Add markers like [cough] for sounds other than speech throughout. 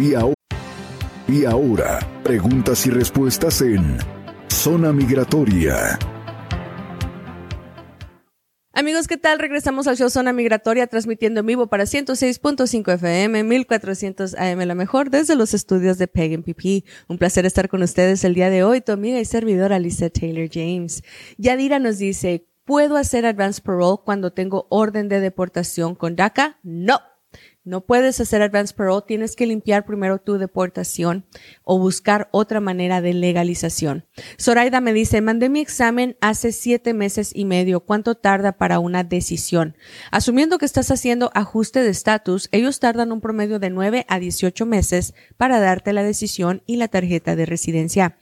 Y, ahora, preguntas y respuestas en Zona Migratoria. Amigos, ¿qué tal? Regresamos al show Zona Migratoria transmitiendo en vivo para 106.5 FM, 1400 AM, la mejor, desde los estudios de Peg PP. Un placer estar con ustedes el día de hoy, tu amiga y servidora Lisa Taylor James. Yadira nos dice, ¿puedo hacer advance parole cuando tengo orden de deportación con DACA? No. No puedes hacer advance parole, tienes que limpiar primero tu deportación o buscar otra manera de legalización. Zoraida me dice, mandé mi examen hace siete meses y medio. ¿Cuánto tarda para una decisión? Asumiendo que estás haciendo ajuste de estatus, ellos tardan un promedio de 9 a 18 meses para darte la decisión y la tarjeta de residencia.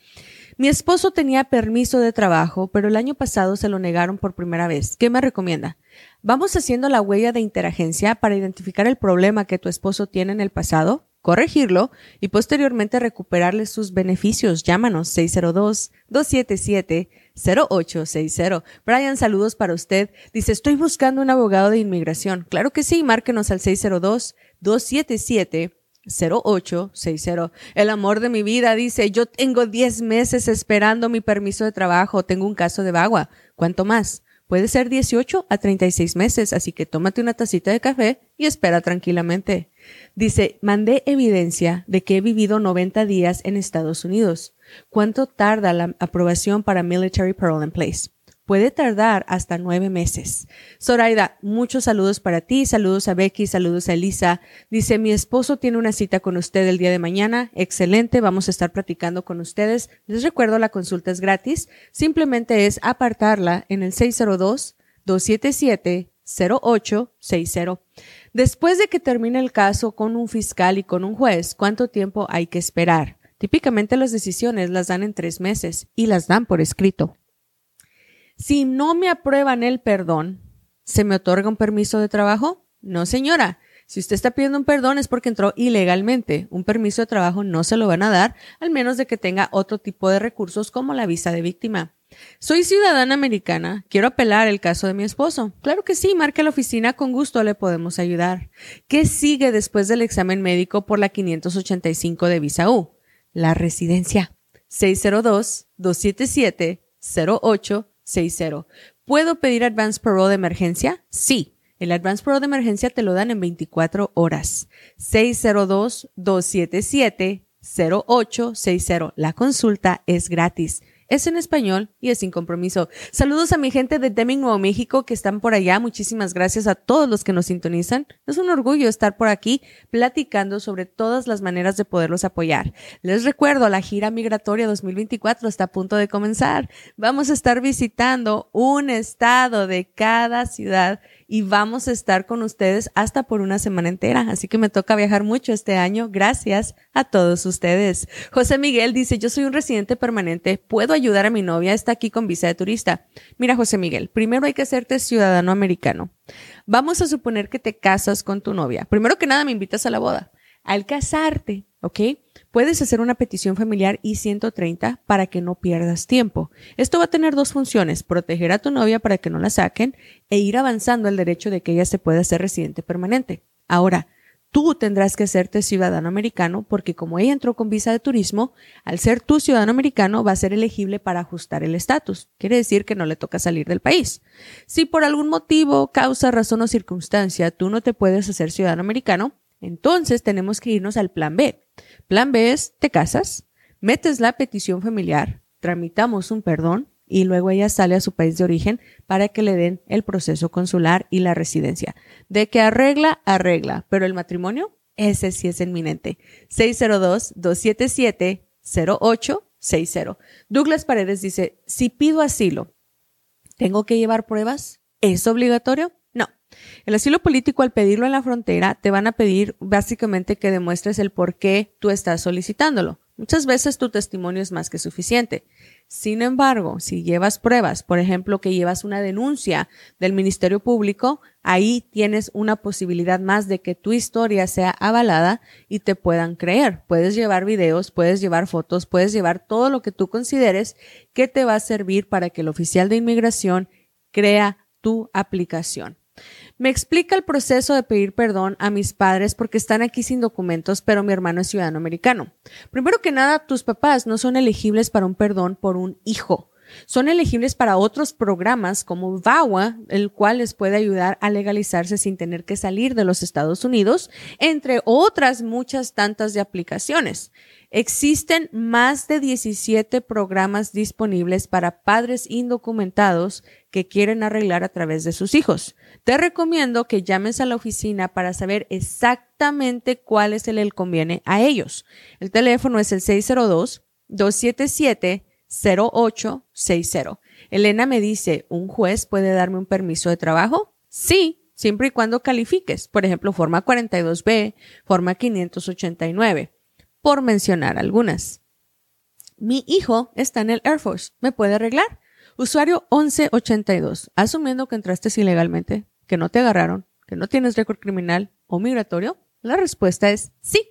Mi esposo tenía permiso de trabajo, pero el año pasado se lo negaron por primera vez. ¿Qué me recomienda? Vamos haciendo la huella de interagencia para identificar el problema que tu esposo tiene en el pasado, corregirlo y posteriormente recuperarle sus beneficios. Llámanos 602-277-0860. Brian, saludos para usted. Dice, estoy buscando un abogado de inmigración. Claro que sí, márquenos al 602 277 0860. El amor de mi vida dice, yo tengo 10 meses esperando mi permiso de trabajo, tengo un caso de vagua. ¿Cuánto más? Puede ser 18 a 36 meses, así que tómate una tacita de café y espera tranquilamente. Dice, mandé evidencia de que he vivido 90 días en Estados Unidos. ¿Cuánto tarda la aprobación para Military Parole in Place? Puede tardar hasta nueve meses. Zoraida, muchos saludos para ti, saludos a Becky, saludos a Elisa. Dice, mi esposo tiene una cita con usted el día de mañana. Excelente, vamos a estar platicando con ustedes. Les recuerdo, la consulta es gratis. Simplemente es apartarla en el 602-277-0860. Después de que termine el caso con un fiscal y con un juez, ¿cuánto tiempo hay que esperar? Típicamente las decisiones las dan en tres meses y las dan por escrito. Si no me aprueban el perdón, ¿se me otorga un permiso de trabajo? No, señora. Si usted está pidiendo un perdón es porque entró ilegalmente. Un permiso de trabajo no se lo van a dar, al menos de que tenga otro tipo de recursos como la visa de víctima. Soy ciudadana americana, quiero apelar el caso de mi esposo. Claro que sí, marque la oficina, con gusto le podemos ayudar. ¿Qué sigue después del examen médico por la 585 de visa U? La residencia. 602 277 08 60. ¿Puedo pedir Advance Parole de emergencia? Sí. El Advance Parole de emergencia te lo dan en 24 horas. 602-277-0860. La consulta es gratis es en español y es sin compromiso. Saludos a mi gente de Deming, Nuevo México, que están por allá. Muchísimas gracias a todos los que nos sintonizan. Es un orgullo estar por aquí platicando sobre todas las maneras de poderlos apoyar. Les recuerdo, la gira migratoria 2024 está a punto de comenzar. Vamos a estar visitando un estado de cada ciudad y vamos a estar con ustedes hasta por una semana entera. Así que me toca viajar mucho este año. Gracias a todos ustedes. José Miguel dice, yo soy un residente permanente. ¿Puedo ayudar a mi novia? Está aquí con visa de turista. Mira, José Miguel, primero hay que hacerte ciudadano americano. Vamos a suponer que te casas con tu novia. Primero que nada me invitas a la boda. Al casarte, ¿ok? Puedes hacer una petición familiar I-130 para que no pierdas tiempo. Esto va a tener dos funciones, proteger a tu novia para que no la saquen e ir avanzando el derecho de que ella se pueda hacer residente permanente. Ahora, tú tendrás que hacerte ciudadano americano porque como ella entró con visa de turismo, al ser tu ciudadano americano va a ser elegible para ajustar el estatus. Quiere decir que no le toca salir del país. Si por algún motivo, causa, razón o circunstancia tú no te puedes hacer ciudadano americano, entonces tenemos que irnos al plan B. Plan B es, te casas, metes la petición familiar, tramitamos un perdón y luego ella sale a su país de origen para que le den el proceso consular y la residencia. De que arregla, arregla, pero el matrimonio, ese sí es inminente. 602-277-0860. Douglas Paredes dice, si pido asilo, ¿tengo que llevar pruebas? ¿Es obligatorio? El asilo político, al pedirlo en la frontera, te van a pedir básicamente que demuestres el por qué tú estás solicitándolo. Muchas veces tu testimonio es más que suficiente. Sin embargo, si llevas pruebas, por ejemplo, que llevas una denuncia del Ministerio Público, ahí tienes una posibilidad más de que tu historia sea avalada y te puedan creer. Puedes llevar videos, puedes llevar fotos, puedes llevar todo lo que tú consideres que te va a servir para que el oficial de inmigración crea tu aplicación. Me explica el proceso de pedir perdón a mis padres porque están aquí sin documentos, pero mi hermano es ciudadano americano. Primero que nada, tus papás no son elegibles para un perdón por un hijo. Son elegibles para otros programas como VAWA, el cual les puede ayudar a legalizarse sin tener que salir de los Estados Unidos, entre otras muchas tantas de aplicaciones. Existen más de 17 programas disponibles para padres indocumentados que quieren arreglar a través de sus hijos. Te recomiendo que llames a la oficina para saber exactamente cuál es el que conviene a ellos. El teléfono es el 602 277 0860. Elena me dice, ¿un juez puede darme un permiso de trabajo? Sí, siempre y cuando califiques. Por ejemplo, forma 42B, forma 589, por mencionar algunas. Mi hijo está en el Air Force. ¿Me puede arreglar? Usuario 1182. Asumiendo que entraste ilegalmente, que no te agarraron, que no tienes récord criminal o migratorio, la respuesta es sí.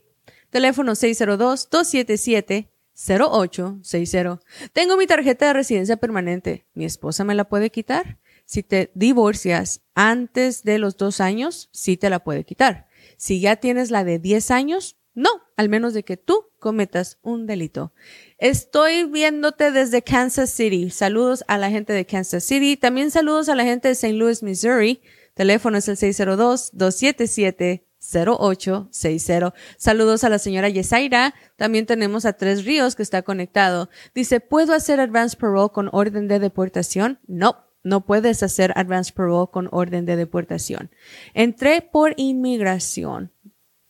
Teléfono 602 277 0860. Tengo mi tarjeta de residencia permanente. ¿Mi esposa me la puede quitar? Si te divorcias antes de los dos años, sí te la puede quitar. Si ya tienes la de 10 años, no, al menos de que tú cometas un delito. Estoy viéndote desde Kansas City. Saludos a la gente de Kansas City. También saludos a la gente de St. Louis, Missouri. Teléfono es el 602-277 0860. Saludos a la señora Yesaira. También tenemos a Tres Ríos que está conectado. Dice, ¿puedo hacer advance parole con orden de deportación? No. No puedes hacer advance parole con orden de deportación. Entré por inmigración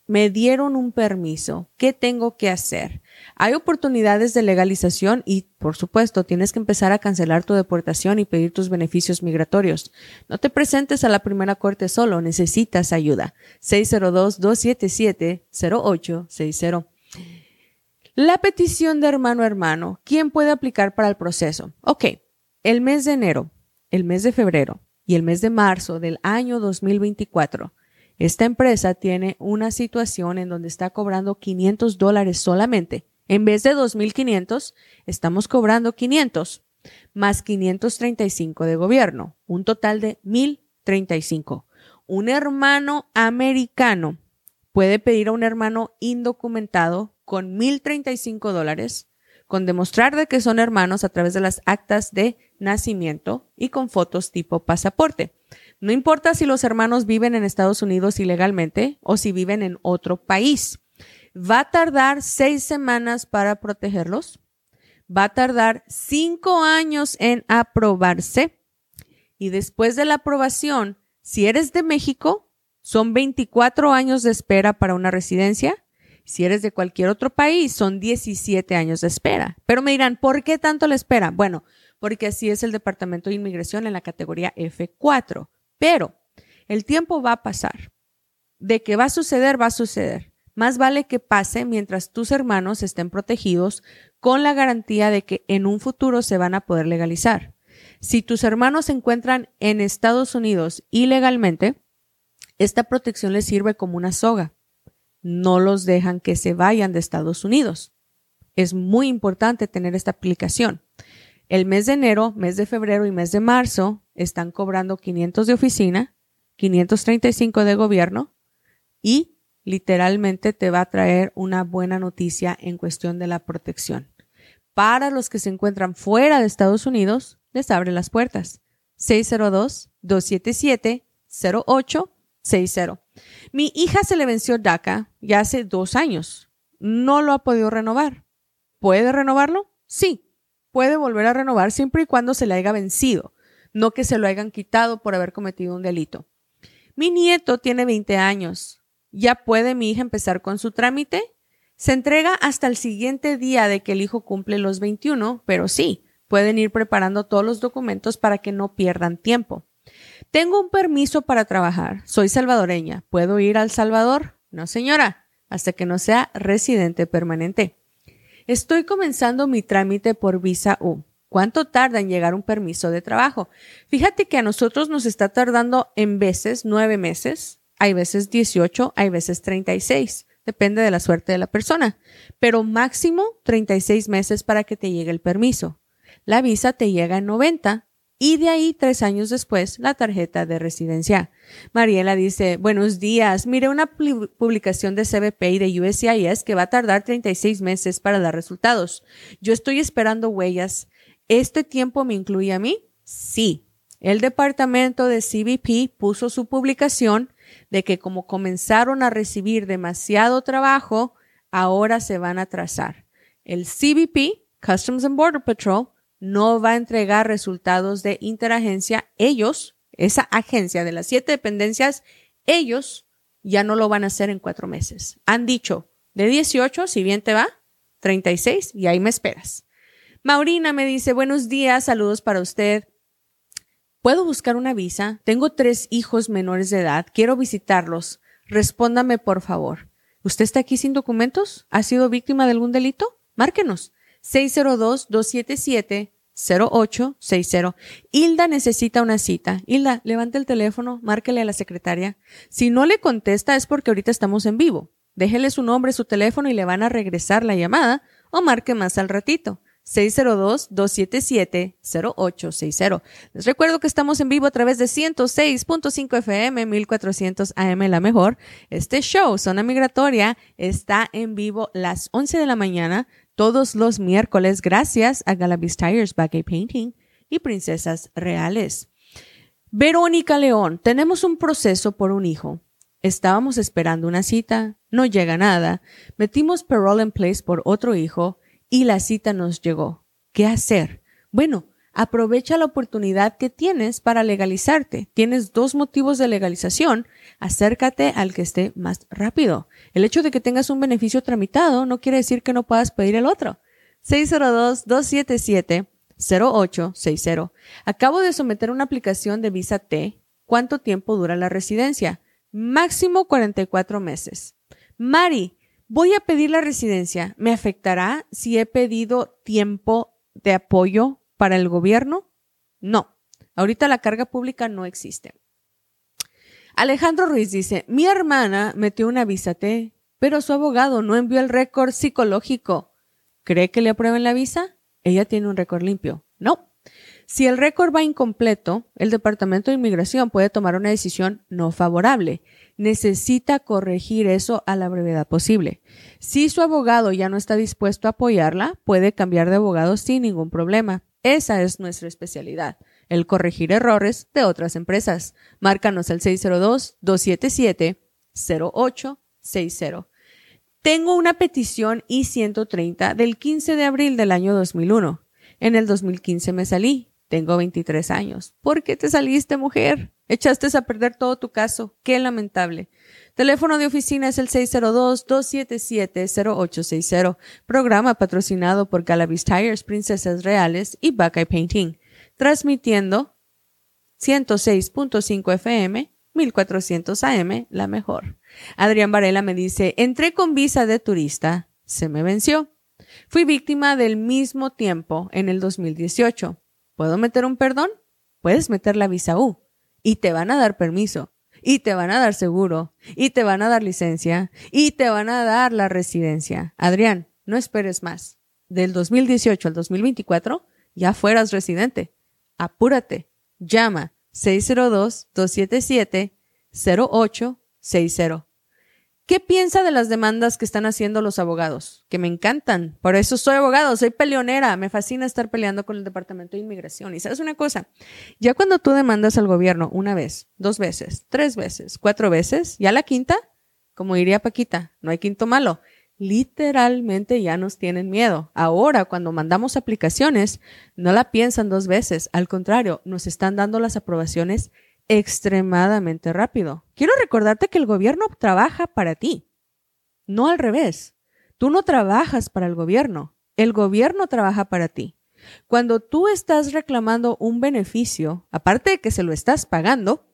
me dieron un permiso, ¿qué tengo que hacer? Hay oportunidades de legalización y, por supuesto, tienes que empezar a cancelar tu deportación y pedir tus beneficios migratorios. No te presentes a la primera corte solo, necesitas ayuda. 602-277-0860. La petición de hermano a hermano, ¿quién puede aplicar para el proceso? Ok, el mes de enero, el mes de febrero y el mes de marzo del año 2024 esta empresa tiene una situación en donde está cobrando 500 dólares solamente. En vez de 2.500, estamos cobrando 500 más 535 de gobierno, un total de 1.035. Un hermano americano puede pedir a un hermano indocumentado con 1.035 dólares, con demostrar de que son hermanos a través de las actas de nacimiento y con fotos tipo pasaporte. No importa si los hermanos viven en Estados Unidos ilegalmente o si viven en otro país. Va a tardar seis semanas para protegerlos. Va a tardar cinco años en aprobarse. Y después de la aprobación, si eres de México, son 24 años de espera para una residencia. Si eres de cualquier otro país, son 17 años de espera. Pero me dirán, ¿por qué tanto la espera? Bueno, porque así es el Departamento de Inmigración en la categoría F4. Pero el tiempo va a pasar. De que va a suceder, va a suceder. Más vale que pase mientras tus hermanos estén protegidos con la garantía de que en un futuro se van a poder legalizar. Si tus hermanos se encuentran en Estados Unidos ilegalmente, esta protección les sirve como una soga. No los dejan que se vayan de Estados Unidos. Es muy importante tener esta aplicación. El mes de enero, mes de febrero y mes de marzo están cobrando 500 de oficina, 535 de gobierno y literalmente te va a traer una buena noticia en cuestión de la protección. Para los que se encuentran fuera de Estados Unidos, les abre las puertas. 602-277-0860. Mi hija se le venció DACA ya hace dos años. No lo ha podido renovar. ¿Puede renovarlo? Sí, puede volver a renovar siempre y cuando se le haya vencido, no que se lo hayan quitado por haber cometido un delito. Mi nieto tiene 20 años. ¿Ya puede mi hija empezar con su trámite? Se entrega hasta el siguiente día de que el hijo cumple los 21, pero sí, pueden ir preparando todos los documentos para que no pierdan tiempo. Tengo un permiso para trabajar. Soy salvadoreña. ¿Puedo ir al Salvador? No, señora, hasta que no sea residente permanente. Estoy comenzando mi trámite por visa U. ¿Cuánto tarda en llegar un permiso de trabajo? Fíjate que a nosotros nos está tardando en veces nueve meses, hay veces 18, hay veces 36. Depende de la suerte de la persona, pero máximo 36 meses para que te llegue el permiso. La visa te llega en 90 y de ahí, tres años después, la tarjeta de residencia. Mariela dice, buenos días, mire una publicación de CBP y de USCIS que va a tardar 36 meses para dar resultados. Yo estoy esperando huellas. ¿Este tiempo me incluye a mí? Sí. El departamento de CBP puso su publicación de que como comenzaron a recibir demasiado trabajo, ahora se van a atrasar. El CBP, Customs and Border Patrol, no va a entregar resultados de interagencia. Ellos, esa agencia de las siete dependencias, ellos ya no lo van a hacer en cuatro meses. Han dicho, de 18, si bien te va, 36 y ahí me esperas. Maurina me dice, buenos días, saludos para usted. ¿Puedo buscar una visa? Tengo tres hijos menores de edad, quiero visitarlos. Respóndame, por favor. ¿Usted está aquí sin documentos? ¿Ha sido víctima de algún delito? Márquenos. 602-277-0860. Hilda necesita una cita. Hilda, levante el teléfono, márquele a la secretaria. Si no le contesta es porque ahorita estamos en vivo. Déjele su nombre, su teléfono y le van a regresar la llamada o marque más al ratito. 602-277-0860. Les recuerdo que estamos en vivo a través de 106.5 FM, 1400 AM, la mejor. Este show, Zona Migratoria, está en vivo las 11 de la mañana todos los miércoles gracias a Galavis Tires Baggy Painting y Princesas Reales. Verónica León, tenemos un proceso por un hijo. Estábamos esperando una cita, no llega nada. Metimos parole en place por otro hijo y la cita nos llegó. ¿Qué hacer? Bueno, aprovecha la oportunidad que tienes para legalizarte. Tienes dos motivos de legalización. Acércate al que esté más rápido. El hecho de que tengas un beneficio tramitado no quiere decir que no puedas pedir el otro. 602-277-0860. Acabo de someter una aplicación de visa T. ¿Cuánto tiempo dura la residencia? Máximo 44 meses. Mari, voy a pedir la residencia. ¿Me afectará si he pedido tiempo de apoyo para el gobierno? No. Ahorita la carga pública no existe. Alejandro Ruiz dice, mi hermana metió una visa T, pero su abogado no envió el récord psicológico. ¿Cree que le aprueben la visa? Ella tiene un récord limpio. No. Si el récord va incompleto, el Departamento de Inmigración puede tomar una decisión no favorable. Necesita corregir eso a la brevedad posible. Si su abogado ya no está dispuesto a apoyarla, puede cambiar de abogado sin ningún problema. Esa es nuestra especialidad el corregir errores de otras empresas. Márcanos al 602-277-0860. Tengo una petición I-130 del 15 de abril del año 2001. En el 2015 me salí. Tengo 23 años. ¿Por qué te saliste, mujer? Echaste a perder todo tu caso. Qué lamentable. Teléfono de oficina es el 602-277-0860. Programa patrocinado por Galavis Tires, Princesas Reales y Buckeye Painting transmitiendo 106.5 FM, 1400 AM, la mejor. Adrián Varela me dice, entré con visa de turista, se me venció. Fui víctima del mismo tiempo en el 2018. ¿Puedo meter un perdón? Puedes meter la visa U y te van a dar permiso y te van a dar seguro y te van a dar licencia y te van a dar la residencia. Adrián, no esperes más. Del 2018 al 2024 ya fueras residente apúrate, llama 602-277-0860. ¿Qué piensa de las demandas que están haciendo los abogados? Que me encantan. Por eso soy abogado, soy peleonera. Me fascina estar peleando con el Departamento de Inmigración. Y sabes una cosa, ya cuando tú demandas al gobierno una vez, dos veces, tres veces, cuatro veces, ya la quinta, como diría Paquita, no hay quinto malo literalmente ya nos tienen miedo. Ahora, cuando mandamos aplicaciones, no la piensan dos veces. Al contrario, nos están dando las aprobaciones extremadamente rápido. Quiero recordarte que el gobierno trabaja para ti, no al revés. Tú no trabajas para el gobierno, el gobierno trabaja para ti. Cuando tú estás reclamando un beneficio, aparte de que se lo estás pagando,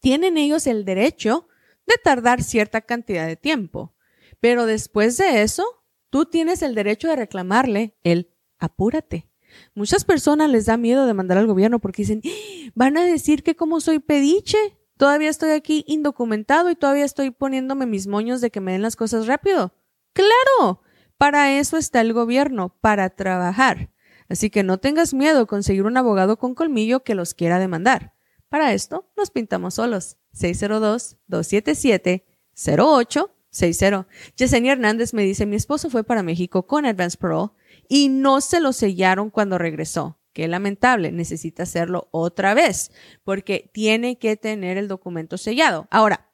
tienen ellos el derecho de tardar cierta cantidad de tiempo. Pero después de eso, tú tienes el derecho de reclamarle el apúrate. Muchas personas les da miedo de mandar al gobierno porque dicen, ¡Ah! van a decir que como soy pediche, todavía estoy aquí indocumentado y todavía estoy poniéndome mis moños de que me den las cosas rápido. Claro, para eso está el gobierno, para trabajar. Así que no tengas miedo a conseguir un abogado con colmillo que los quiera demandar. Para esto, nos pintamos solos. 602-277-0860. Yesenia Hernández me dice, mi esposo fue para México con Advance Parole y no se lo sellaron cuando regresó. Qué lamentable, necesita hacerlo otra vez porque tiene que tener el documento sellado. Ahora,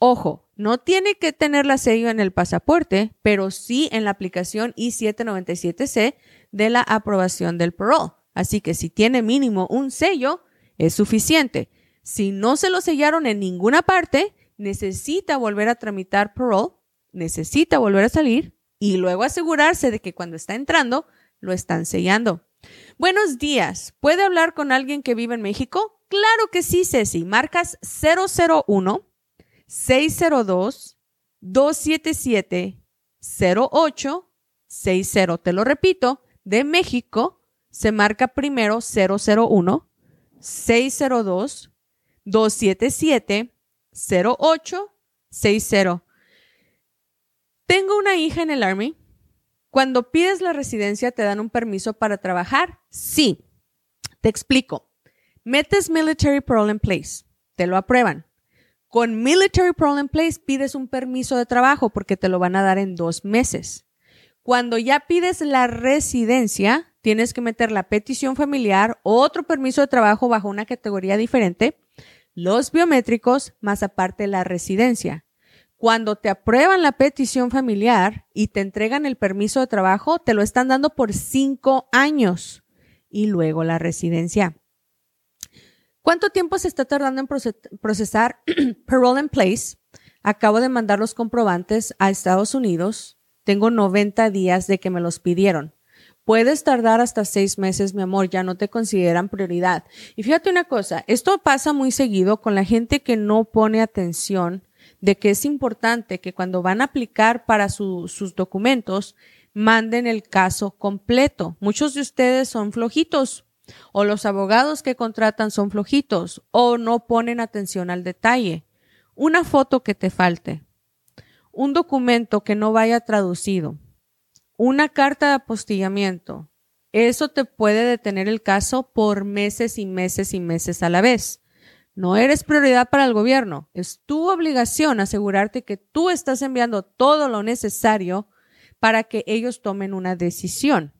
ojo, no tiene que tener la sello en el pasaporte, pero sí en la aplicación I-797C de la aprobación del parole. Así que si tiene mínimo un sello, es suficiente. Si no se lo sellaron en ninguna parte, necesita volver a tramitar parole, necesita volver a salir y luego asegurarse de que cuando está entrando, lo están sellando. Buenos días. ¿Puede hablar con alguien que vive en México? Claro que sí, Ceci. Marcas 001 602 277 0860. Te lo repito, de México se marca primero 001 602 277 0860. Tengo una hija en el Army cuando pides la residencia, ¿te dan un permiso para trabajar? Sí. Te explico. Metes Military Parole in Place. Te lo aprueban. Con Military Parole in Place pides un permiso de trabajo porque te lo van a dar en dos meses. Cuando ya pides la residencia, tienes que meter la petición familiar, otro permiso de trabajo bajo una categoría diferente, los biométricos, más aparte la residencia. Cuando te aprueban la petición familiar y te entregan el permiso de trabajo, te lo están dando por cinco años y luego la residencia. ¿Cuánto tiempo se está tardando en procesar [clears throat] parole in place? Acabo de mandar los comprobantes a Estados Unidos. Tengo 90 días de que me los pidieron. Puedes tardar hasta seis meses, mi amor, ya no te consideran prioridad. Y fíjate una cosa, esto pasa muy seguido con la gente que no pone atención de que es importante que cuando van a aplicar para sus documentos, manden el caso completo. Muchos de ustedes son flojitos o los abogados que contratan son flojitos o no ponen atención al detalle. Una foto que te falte, un documento que no vaya traducido, una carta de apostillamiento. Eso te puede detener el caso por meses y meses y meses a la vez. No eres prioridad para el gobierno. Es tu obligación asegurarte que tú estás enviando todo lo necesario para que ellos tomen una decisión.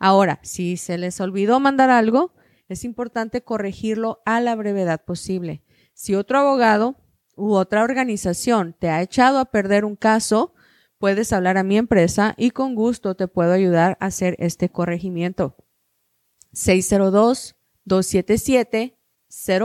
Ahora, si se les olvidó mandar algo, es importante corregirlo a la brevedad posible. Si otro abogado u otra organización te ha echado a perder un caso, puedes hablar a mi empresa y con gusto te puedo ayudar a hacer este corregimiento. 602 277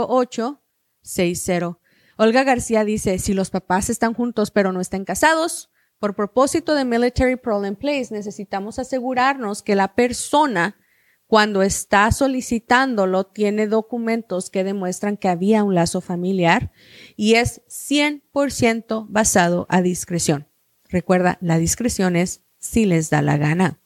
08 6-0. Olga García dice, si los papás están juntos pero no están casados, por propósito de Military Parole in Place, necesitamos asegurarnos que la persona, cuando está solicitándolo, tiene documentos que demuestran que había un lazo familiar y es 100% basado a discreción. Recuerda, la discreción es si les da la gana.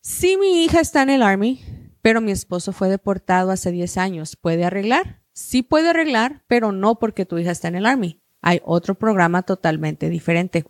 Si mi hija está en el Army, pero mi esposo fue deportado hace 10 años, ¿puede arreglar? Sí puede arreglar, pero no porque tu hija está en el Army. Hay otro programa totalmente diferente.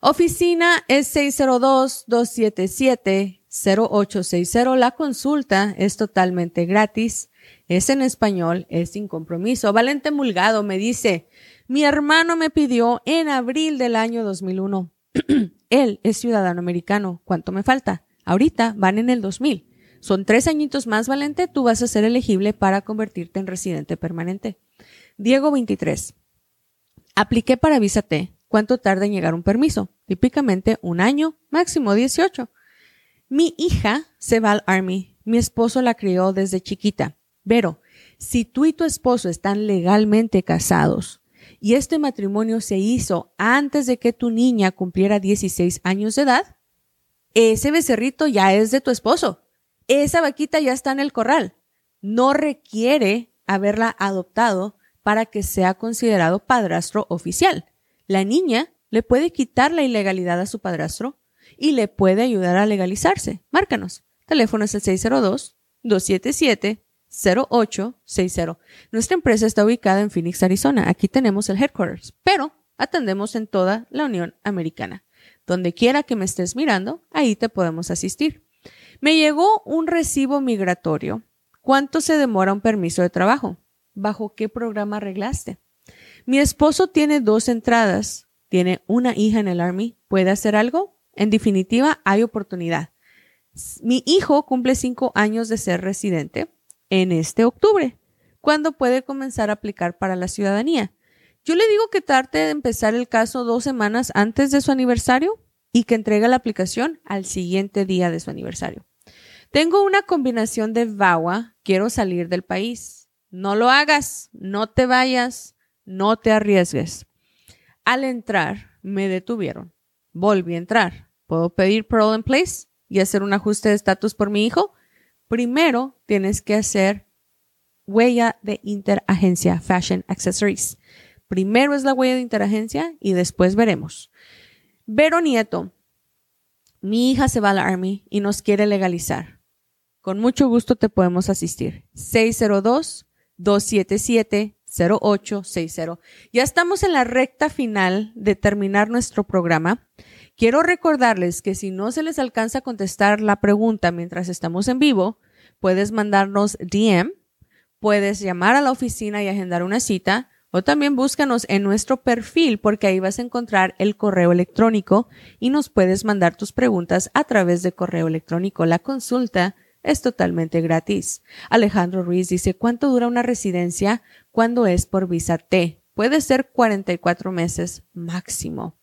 Oficina es 602-277-0860. La consulta es totalmente gratis. Es en español, es sin compromiso. Valente Mulgado me dice, mi hermano me pidió en abril del año 2001. [clears throat] Él es ciudadano americano. ¿Cuánto me falta? Ahorita van en el 2000. Son tres añitos más, Valente, tú vas a ser elegible para convertirte en residente permanente. Diego 23. Apliqué para Visa T. ¿Cuánto tarda en llegar un permiso? Típicamente un año, máximo 18. Mi hija se va al Army. Mi esposo la crió desde chiquita. Pero, si tú y tu esposo están legalmente casados y este matrimonio se hizo antes de que tu niña cumpliera 16 años de edad, ese becerrito ya es de tu esposo esa vaquita ya está en el corral. No requiere haberla adoptado para que sea considerado padrastro oficial. La niña le puede quitar la ilegalidad a su padrastro y le puede ayudar a legalizarse. Márcanos. Teléfono es el 602-277-0860. Nuestra empresa está ubicada en Phoenix, Arizona. Aquí tenemos el headquarters, pero atendemos en toda la Unión Americana. donde quiera que me estés mirando, ahí te podemos asistir. Me llegó un recibo migratorio. ¿Cuánto se demora un permiso de trabajo? ¿Bajo qué programa arreglaste? Mi esposo tiene dos entradas. Tiene una hija en el Army. ¿Puede hacer algo? En definitiva, hay oportunidad. Mi hijo cumple cinco años de ser residente en este octubre. ¿Cuándo puede comenzar a aplicar para la ciudadanía? Yo le digo que trate de empezar el caso dos semanas antes de su aniversario y que entregue la aplicación al siguiente día de su aniversario. Tengo una combinación de VAWA, quiero salir del país. No lo hagas, no te vayas, no te arriesgues. Al entrar, me detuvieron. Volví a entrar. ¿Puedo pedir parole in place y hacer un ajuste de estatus por mi hijo? Primero tienes que hacer huella de interagencia Fashion Accessories. Primero es la huella de interagencia y después veremos. Vero Nieto, mi hija se va a la Army y nos quiere legalizar. Con mucho gusto te podemos asistir. 602-277-0860. Ya estamos en la recta final de terminar nuestro programa. Quiero recordarles que si no se les alcanza a contestar la pregunta mientras estamos en vivo, puedes mandarnos DM, puedes llamar a la oficina y agendar una cita, o también búscanos en nuestro perfil porque ahí vas a encontrar el correo electrónico y nos puedes mandar tus preguntas a través de correo electrónico. La consulta es totalmente gratis. Alejandro Ruiz dice, ¿cuánto dura una residencia cuando es por visa T? Puede ser 44 meses máximo.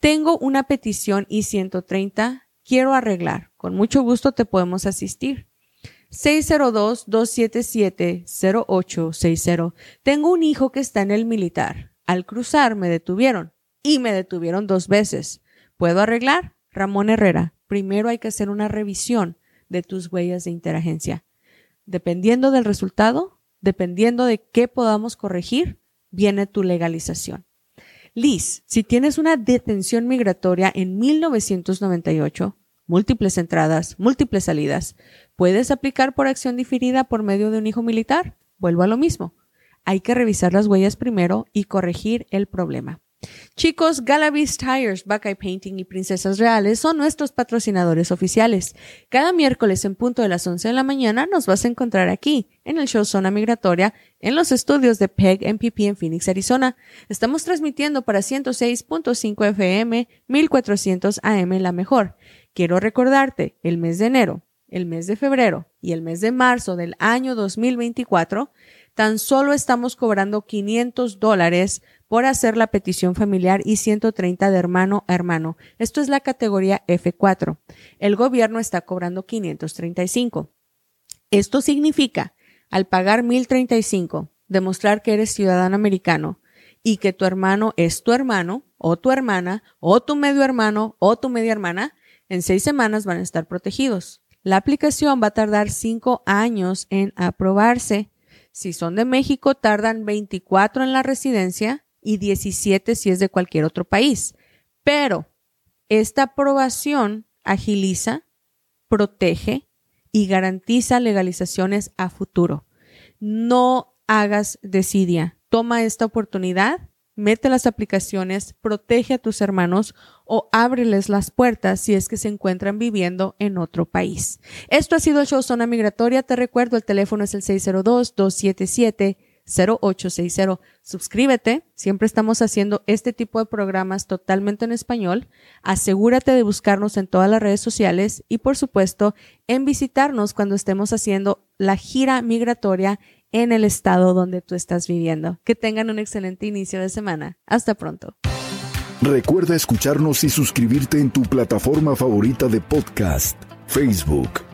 Tengo una petición y 130. Quiero arreglar. Con mucho gusto te podemos asistir. 602-277-0860. Tengo un hijo que está en el militar. Al cruzar me detuvieron y me detuvieron dos veces. ¿Puedo arreglar? Ramón Herrera. Primero hay que hacer una revisión de tus huellas de interagencia. Dependiendo del resultado, dependiendo de qué podamos corregir, viene tu legalización. Liz, si tienes una detención migratoria en 1998, múltiples entradas, múltiples salidas, ¿puedes aplicar por acción diferida por medio de un hijo militar? Vuelvo a lo mismo. Hay que revisar las huellas primero y corregir el problema. Chicos, Galavis Tires, Buckeye Painting y Princesas Reales son nuestros patrocinadores oficiales. Cada miércoles en punto de las 11 de la mañana nos vas a encontrar aquí, en el show Zona Migratoria, en los estudios de PEG MPP en Phoenix, Arizona. Estamos transmitiendo para 106.5 FM, 1400 AM La Mejor. Quiero recordarte, el mes de enero, el mes de febrero y el mes de marzo del año 2024, tan solo estamos cobrando 500 dólares por hacer la petición familiar y 130 de hermano a hermano. Esto es la categoría F4. El gobierno está cobrando 535. Esto significa, al pagar 1035, demostrar que eres ciudadano americano y que tu hermano es tu hermano o tu hermana o tu medio hermano o tu media hermana, en seis semanas van a estar protegidos. La aplicación va a tardar cinco años en aprobarse. Si son de México, tardan 24 en la residencia y 17 si es de cualquier otro país. Pero esta aprobación agiliza, protege y garantiza legalizaciones a futuro. No hagas desidia. Toma esta oportunidad, mete las aplicaciones, protege a tus hermanos o ábreles las puertas si es que se encuentran viviendo en otro país. Esto ha sido el show Zona Migratoria. Te recuerdo, el teléfono es el 602 277 0860. Suscríbete, siempre estamos haciendo este tipo de programas totalmente en español. Asegúrate de buscarnos en todas las redes sociales y por supuesto en visitarnos cuando estemos haciendo la gira migratoria en el estado donde tú estás viviendo. Que tengan un excelente inicio de semana. Hasta pronto. Recuerda escucharnos y suscribirte en tu plataforma favorita de podcast, Facebook